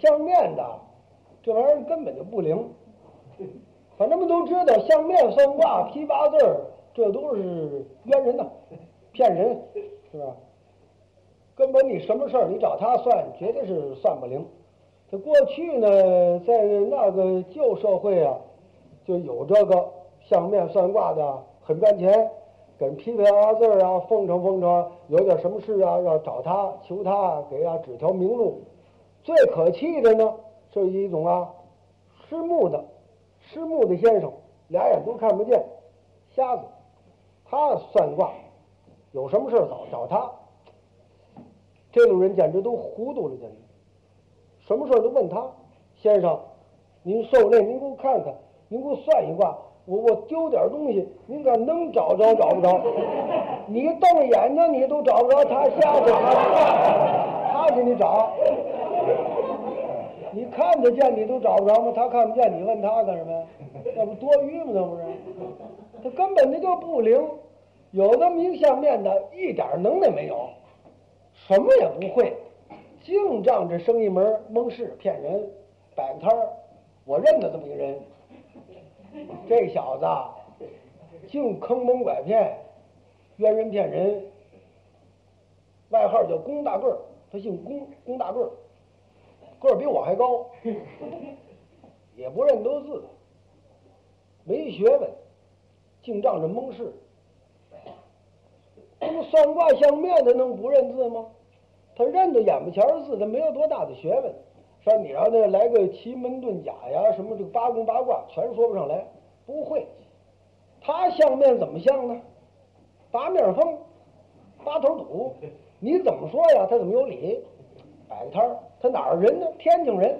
相面的这玩意儿根本就不灵。反正们都知道，相面算卦、批八字儿，这都是冤人呐，骗人，是吧？根本你什么事儿，你找他算，绝对是算不灵。这过去呢，在那个旧社会啊，就有这个相面算卦的，很赚钱，给人批批八字儿啊，奉承奉承，有点什么事啊，要找他求他，给他指条明路。最可气的呢，是一种啊，失目的，失目的先生，俩眼都看不见，瞎子，他算卦，有什么事儿找找他。这种人简直都糊涂了，简直，什么事儿都问他。先生，您受累，您给我看看，您给我算一卦，我我丢点东西，您看能找着找不着？你瞪眼睛你都找不着，他瞎子，他给你找。你看得见你都找不着吗？他看不见，你问他干什么呀？那不多余吗？那不是？他根本他就不灵。有的明相面的，一点能耐没有，什么也不会，净仗着生意门蒙事骗人，摆摊儿。我认得这么一个人，这小子净坑蒙拐骗，冤人骗人，外号叫龚大个儿，他姓龚，龚大个儿。个儿比我还高，也不认得字，没学问，净仗着蒙事。那么算卦相面的能不认字吗？他认得眼巴前的字，他没有多大的学问。说你让他来个奇门遁甲呀，什么这个八宫八卦，全说不上来，不会。他相面怎么相呢？八面风，八头堵，你怎么说呀？他怎么有理？摆个摊儿，他哪儿人呢？天津人，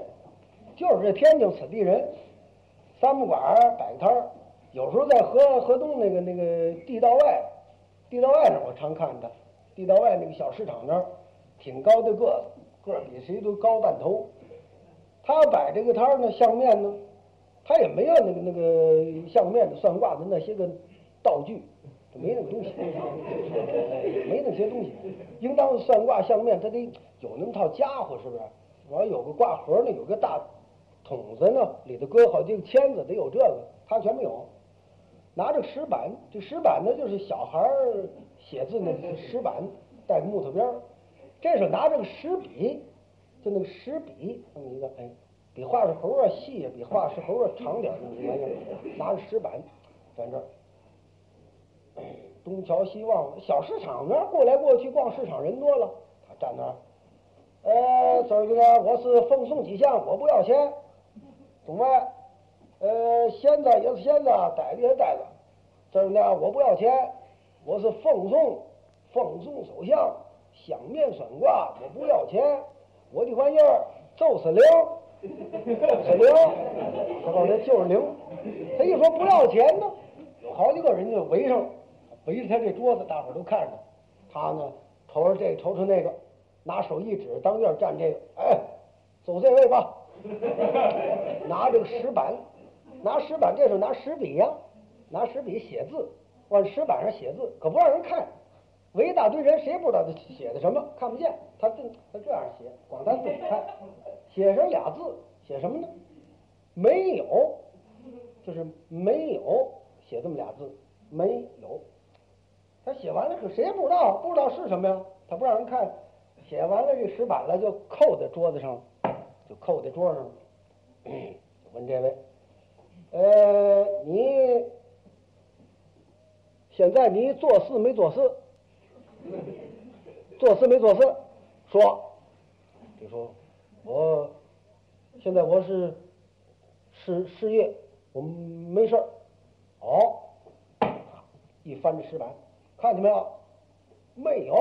就是这天津此地人。三不管摆个摊儿，有时候在河河东那个那个地道外，地道外那我常看他。地道外那个小市场那儿，挺高的个子，个儿比谁都高半头。他摆这个摊儿呢，相面呢，他也没有那个那个相面的算卦的那些个道具，没那个东西，没那些东西。应当算卦相面，他得有那么套家伙，是不是？完有个挂盒呢，有个大桶子呢，里头搁好几个签子，得有这个，他全没有。拿着石板，这石板呢就是小孩写字那石板，带个木头边。这时候拿着个石笔，就那个石笔，这么一个，哎，比画石猴啊细，比画石猴啊长点儿那玩意儿，拿着石板在这儿。东瞧西望，小市场那儿过来过去逛市场人多了，他站那儿，呃，这个我是奉送几项，我不要钱。总外，呃，闲着也是闲着，待着也是待着。这儿呢，我不要钱，我是奉送，奉送首相，相面算卦，我不要钱。我的玩意儿就是灵，是灵，他告诉他就是灵。他一说不要钱呢，有好几个人就围上了。围着他这桌子，大伙儿都看着他。他呢，瞅瞅这，瞅瞅那个，拿手一指，当面站这个，哎，走这位吧。拿这个石板，拿石板，这时候拿石笔呀，拿石笔写字，往石板上写字，可不让人看。围一大堆人，谁也不知道他写的什么，看不见。他这他这样写，光他自己看。写上俩字，写什么呢？没有，就是没有，写这么俩字，没有。他写完了，可谁也不知道，不知道是什么呀？他不让人看，写完了这石板了，就扣在桌子上，就扣在桌上。问这位，呃，你现在你做事没做事？做事没做事？说，就说我现在我是失失业，我没事儿。哦，一翻这石板。看见没有？没有。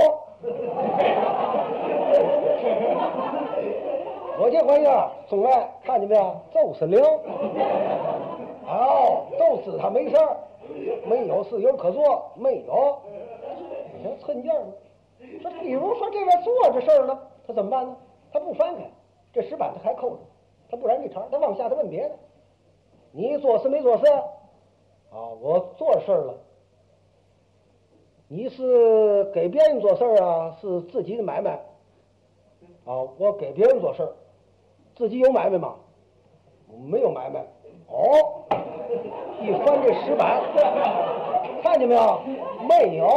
我这玩意儿，总来看见没有？就是灵。哦，就是他没事儿，没有事有可做，没有。你瞧寸劲儿？说，比如说这边做这事儿呢，他怎么办呢？他不翻开，这石板他还扣着，他不然这茬，他往下他问别的。你做事没做事？啊，我做事了。你是给别人做事儿啊，是自己的买卖？啊，我给别人做事儿，自己有买卖吗？没有买卖。哦，一翻这石板，看见没有？没有。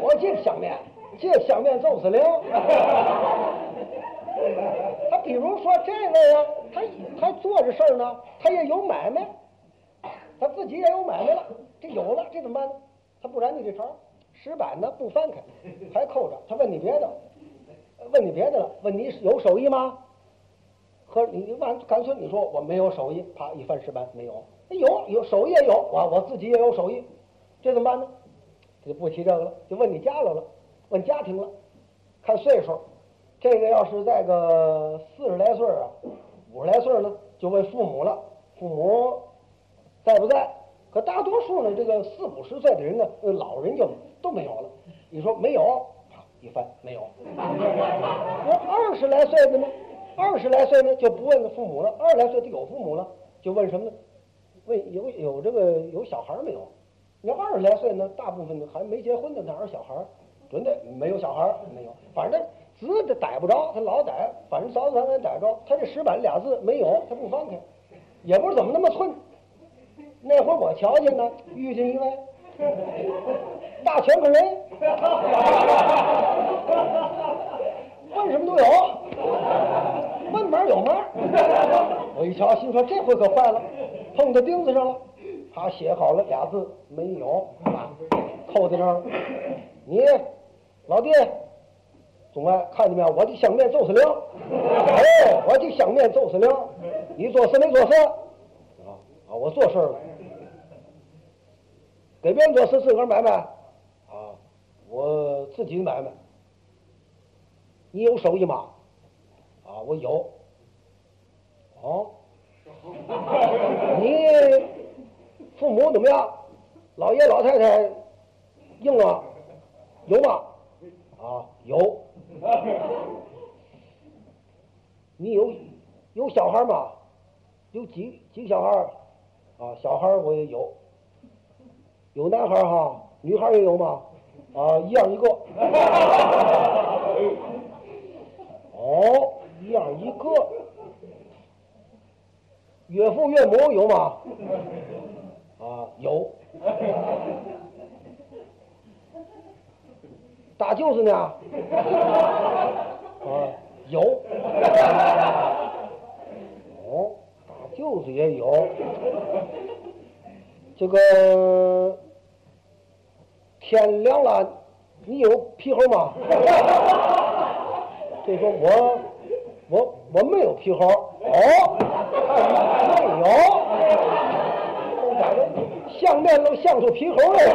我这相面，这相面就是灵。他比如说这位呀，他他做这事儿呢，他也有买卖，他自己也有买卖了，这有了，这怎么办呢？他不然你这茬石板呢不翻开，还扣着。他问你别的，问你别的了，问你有手艺吗？和你完干脆你说我没有手艺，啪一翻石板没有，有有手艺也有，我我自己也有手艺，这怎么办呢？他就不提这个了，就问你家了了，问家庭了，看岁数。这个要是在个四十来岁啊，五十来岁呢，就问父母了，父母在不在？可大多数呢，这个四五十岁的人呢，老人就都没有了。你说没有，一翻没有。那二十来岁的呢？二十来岁呢就不问父母了，二十来岁就有父母了，就问什么呢？问有有这个有小孩没有？你二十来岁呢，大部分还没结婚的哪有小孩？准的没有小孩，没有，反正。字他逮不着，他老逮，反正早早晚逮着。他这石板俩字没有，他不翻开，也不知怎么那么寸。那会儿我瞧见呢，遇见一位大全科人，问什么都有，问门有门。我一瞧，心说这回可坏了，碰到钉子上了。他写好了俩字没有，扣在那儿。你老弟。总外看见没有？我的相面就是灵，哎，我的相面就是灵。你做事没做事？啊啊，我做事了。给别人做事，自个儿买卖？啊，我自己买卖。你有手艺吗？啊，我有。哦，你父母怎么样？老爷老太太硬吗？有吗？啊，有。你有有小孩吗？有几几个小孩？啊，小孩我也有，有男孩哈，女孩也有吗？啊，一样一个。哦，一样一个。岳父岳母有吗？啊，有。大舅子呢？啊，有。哦，大舅子也有。这个天亮了，你有皮猴吗？这说我我我没有皮猴。哦，没有。相面都相出皮猴来了。